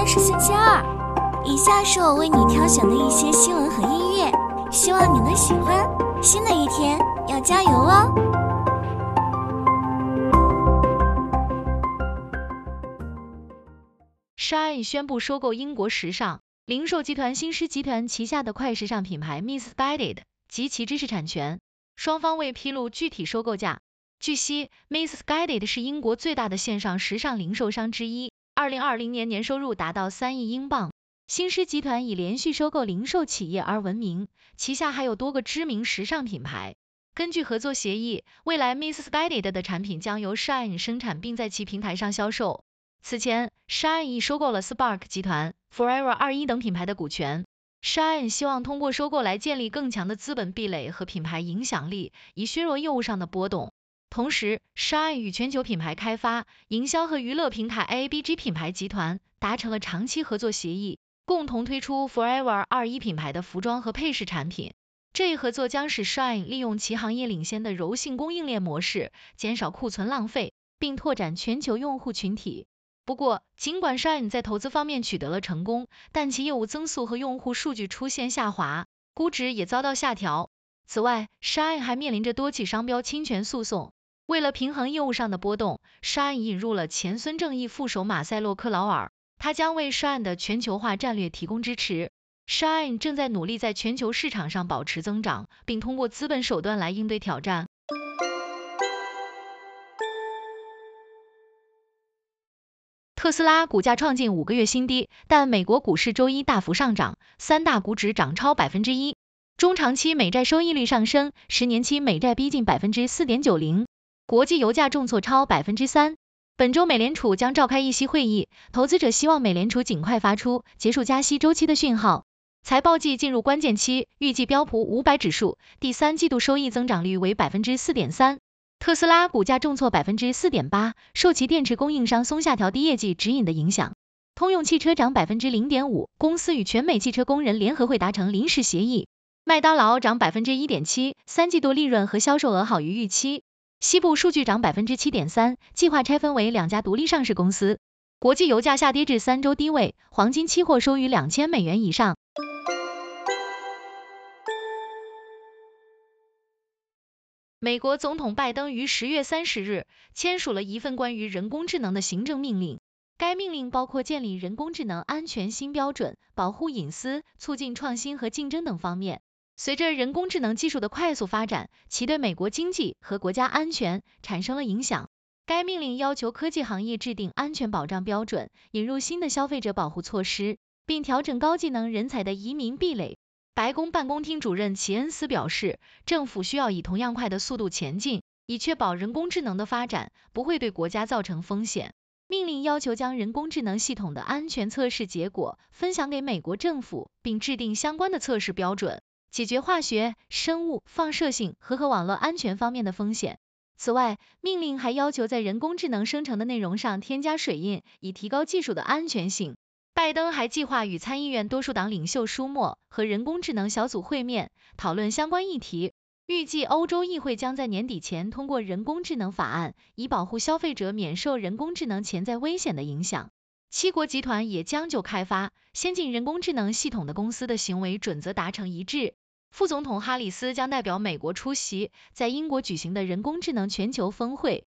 天是星期二，以下是我为你挑选的一些新闻和音乐，希望你能喜欢。新的一天要加油哦！Shine 宣布收购英国时尚零售集团新诗集团旗下的快时尚品牌 Missguided 及其知识产权，双方未披露具体收购价。据悉，Missguided 是英国最大的线上时尚零售商之一。二零二零年年收入达到三亿英镑。新诗集团以连续收购零售企业而闻名，旗下还有多个知名时尚品牌。根据合作协议，未来 Missguided 的产品将由 Shine 生产并在其平台上销售。此前，Shine 已收购了 Spark 集团、Forever 二一等品牌的股权。Shine 希望通过收购来建立更强的资本壁垒和品牌影响力，以削弱业务上的波动。同时，Shine 与全球品牌开发、营销和娱乐平台 ABG 品牌集团达成了长期合作协议，共同推出 Forever 二一品牌的服装和配饰产品。这一合作将使 Shine 利用其行业领先的柔性供应链模式，减少库存浪费，并拓展全球用户群体。不过，尽管 Shine 在投资方面取得了成功，但其业务增速和用户数据出现下滑，估值也遭到下调。此外，Shine 还面临着多起商标侵权诉讼。为了平衡业务上的波动，Shine 引入了前孙正义副手马塞洛克劳尔，他将为 Shine 的全球化战略提供支持。Shine 正在努力在全球市场上保持增长，并通过资本手段来应对挑战。特斯拉股价创近五个月新低，但美国股市周一大幅上涨，三大股指涨超百分之一，中长期美债收益率上升，十年期美债逼近百分之四点九零。国际油价重挫超百分之三。本周美联储将召开议息会议，投资者希望美联储尽快发出结束加息周期的讯号。财报季进入关键期，预计标普五百指数第三季度收益增长率为百分之四点三。特斯拉股价重挫百分之四点八，受其电池供应商松下调低业绩指引的影响。通用汽车涨百分之零点五，公司与全美汽车工人联合会达成临时协议。麦当劳涨百分之一点七，三季度利润和销售额好于预期。西部数据涨百分之七点三，计划拆分为两家独立上市公司。国际油价下跌至三周低位，黄金期货收于两千美元以上。美国总统拜登于十月三十日签署了一份关于人工智能的行政命令，该命令包括建立人工智能安全新标准、保护隐私、促进创新和竞争等方面。随着人工智能技术的快速发展，其对美国经济和国家安全产生了影响。该命令要求科技行业制定安全保障标准，引入新的消费者保护措施，并调整高技能人才的移民壁垒。白宫办公厅主任齐恩斯表示，政府需要以同样快的速度前进，以确保人工智能的发展不会对国家造成风险。命令要求将人工智能系统的安全测试结果分享给美国政府，并制定相关的测试标准。解决化学、生物、放射性和和网络安全方面的风险。此外，命令还要求在人工智能生成的内容上添加水印，以提高技术的安全性。拜登还计划与参议院多数党领袖舒默和人工智能小组会面，讨论相关议题。预计欧洲议会将在年底前通过人工智能法案，以保护消费者免受人工智能潜在危险的影响。七国集团也将就开发先进人工智能系统的公司的行为准则达成一致。副总统哈里斯将代表美国出席在英国举行的人工智能全球峰会。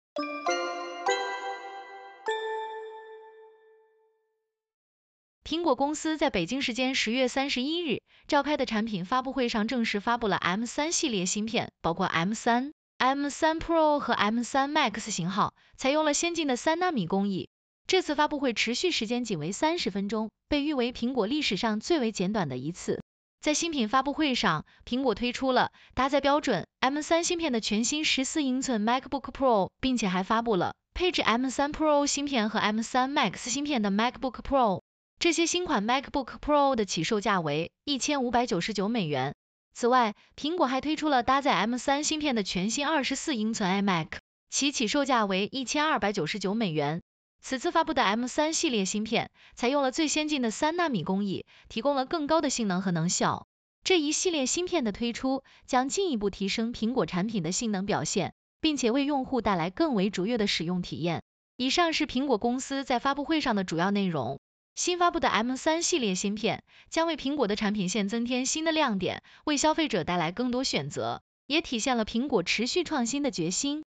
苹果公司在北京时间十月三十一日召开的产品发布会上正式发布了 M 三系列芯片，包括 M 三、M 三 Pro 和 M 三 Max 型号，采用了先进的三纳米工艺。这次发布会持续时间仅为三十分钟，被誉为苹果历史上最为简短的一次。在新品发布会上，苹果推出了搭载标准 M3 芯片的全新十四英寸 MacBook Pro，并且还发布了配置 M3 Pro 芯片和 M3 Max 芯片的 MacBook Pro。这些新款 MacBook Pro 的起售价为一千五百九十九美元。此外，苹果还推出了搭载 M3 芯片的全新二十四英寸 iMac，其起售价为一千二百九十九美元。此次发布的 M3 系列芯片采用了最先进的三纳米工艺，提供了更高的性能和能效。这一系列芯片的推出将进一步提升苹果产品的性能表现，并且为用户带来更为卓越的使用体验。以上是苹果公司在发布会上的主要内容。新发布的 M3 系列芯片将为苹果的产品线增添新的亮点，为消费者带来更多选择，也体现了苹果持续创新的决心。